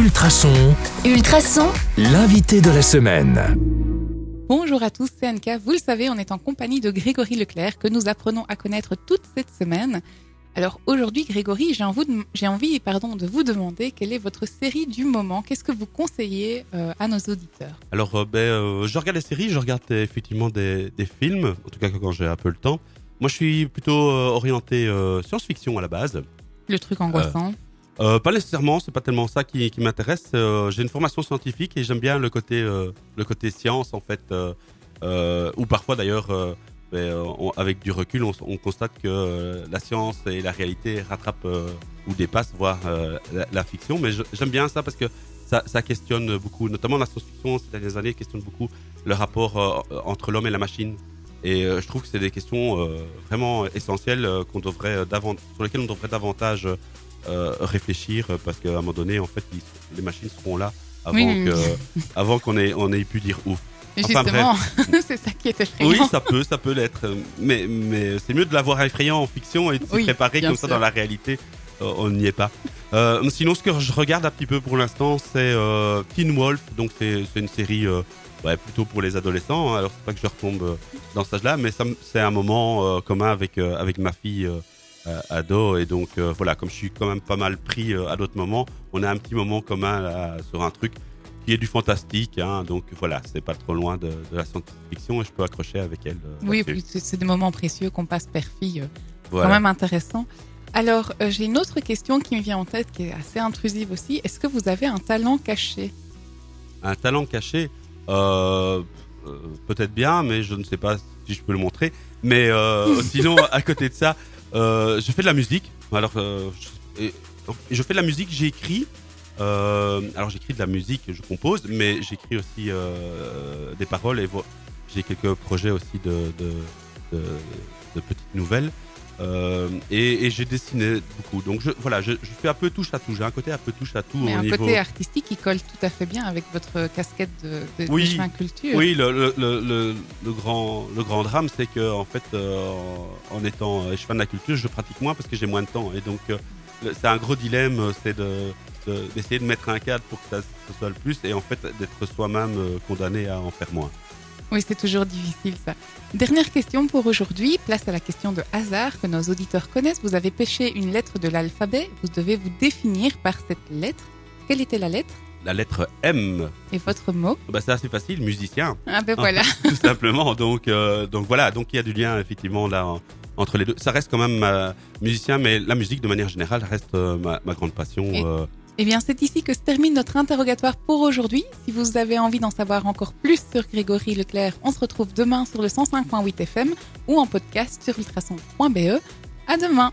Ultrason, Ultrason, l'invité de la semaine. Bonjour à tous, c'est Anka. Vous le savez, on est en compagnie de Grégory Leclerc que nous apprenons à connaître toute cette semaine. Alors aujourd'hui, Grégory, j'ai envie, de, j'ai envie pardon, de vous demander quelle est votre série du moment. Qu'est-ce que vous conseillez euh, à nos auditeurs? Alors, euh, ben, euh, je regarde les séries, je regarde effectivement des, des films, en tout cas quand j'ai un peu le temps. Moi, je suis plutôt euh, orienté euh, science-fiction à la base. Le truc angoissant. Euh, pas nécessairement, c'est pas tellement ça qui, m'intéresse. Euh, j'ai une formation scientifique et j'aime bien le côté, euh, le côté science en fait, ou parfois d'ailleurs, ben, avec du recul, on, constate que la science et la réalité rattrapent ou dépassent, voire la, fiction. Mais j'aime bien ça parce que ça, ça questionne beaucoup, notamment la science-fiction ces dernières années questionne beaucoup le rapport entre l'homme et la machine. Et je trouve que c'est des questions vraiment essentielles qu'on devrait sur lesquelles on devrait davantage euh, réfléchir euh, parce qu'à un moment donné, en fait, ils- les machines seront là avant Oui, oui, que, avant qu'on ait, on ait pu dire ouf. Enfin, Justement, c'est ça qui est effrayant. Oui, ça peut, ça peut l'être, mais, mais c'est mieux de l'avoir effrayant en fiction et de s'y Oui, préparer comme ça dans la réalité. euh, on n'y est pas. Euh, sinon, ce que je regarde un petit peu pour l'instant, c'est Teen Wolf. Donc, c'est une série ouais, plutôt pour les adolescents. hein. Alors, c'est pas que je retombe euh, dans cet âge-là, mais c'est un moment euh, commun avec, euh, avec ma fille ado. Et donc, euh, voilà, comme je suis quand même pas mal pris euh, à d'autres moments, on a un petit moment commun là, sur un truc qui est du fantastique. hein. donc, voilà, c'est pas trop loin de, de la science-fiction et je peux accrocher avec elle. euh, Oui, puis c'est des moments précieux qu'on passe père-fille. euh, Voilà. Quand même intéressant. Alors, euh, j'ai une autre question qui me vient en tête qui est assez intrusive aussi. Est-ce que vous avez un talent caché? Un talent caché, euh, euh, peut-être bien, mais je ne sais pas si je peux le montrer. Mais euh, sinon, à côté de ça, euh, je fais de la musique. Alors, euh, je, fais de la musique, j'écris. Euh, alors, j'écris de la musique, je compose, mais j'écris aussi euh, des paroles et j'ai quelques projets aussi de petites nouvelles. Euh, et et j'ai dessiné beaucoup. Donc, je, voilà, je, je fais un peu touche à tout. J'ai un côté un peu touche à tout Mais au un niveau. côté artistique qui colle tout à fait bien avec votre casquette de, de, Oui. d'échevin culture. Oui, le, le, le, le, le grand, le grand drame, c'est que en fait, euh, en, étant euh, échevin de la culture, je pratique moins parce que j'ai moins de temps. Et donc, euh, c'est un gros dilemme, euh, c'est de, de- d'essayer de mettre un cadre pour que ça ce soit le plus, et en fait, d'être soi-même euh, condamné à en faire moins. Oui, c'est toujours difficile ça. Dernière question pour aujourd'hui. Place à la question de hasard que nos auditeurs connaissent. Vous avez pêché une lettre de l'alphabet. Vous devez vous définir par cette lettre. Quelle était la lettre? La lettre M, et votre mot? Bah, c'est assez facile, musicien, Ah ben voilà. tout simplement. Donc, euh, donc voilà, donc il y a du lien effectivement là en- entre les deux. Ça reste quand même euh, musicien, mais la musique de manière générale reste euh, ma, ma grande passion. Et- Eh bien, c'est ici que se termine notre interrogatoire pour aujourd'hui. Si vous avez envie d'en savoir encore plus sur Grégory Leclerc, on se retrouve demain sur le 105.8 FM ou en podcast sur ultrason.be. À demain!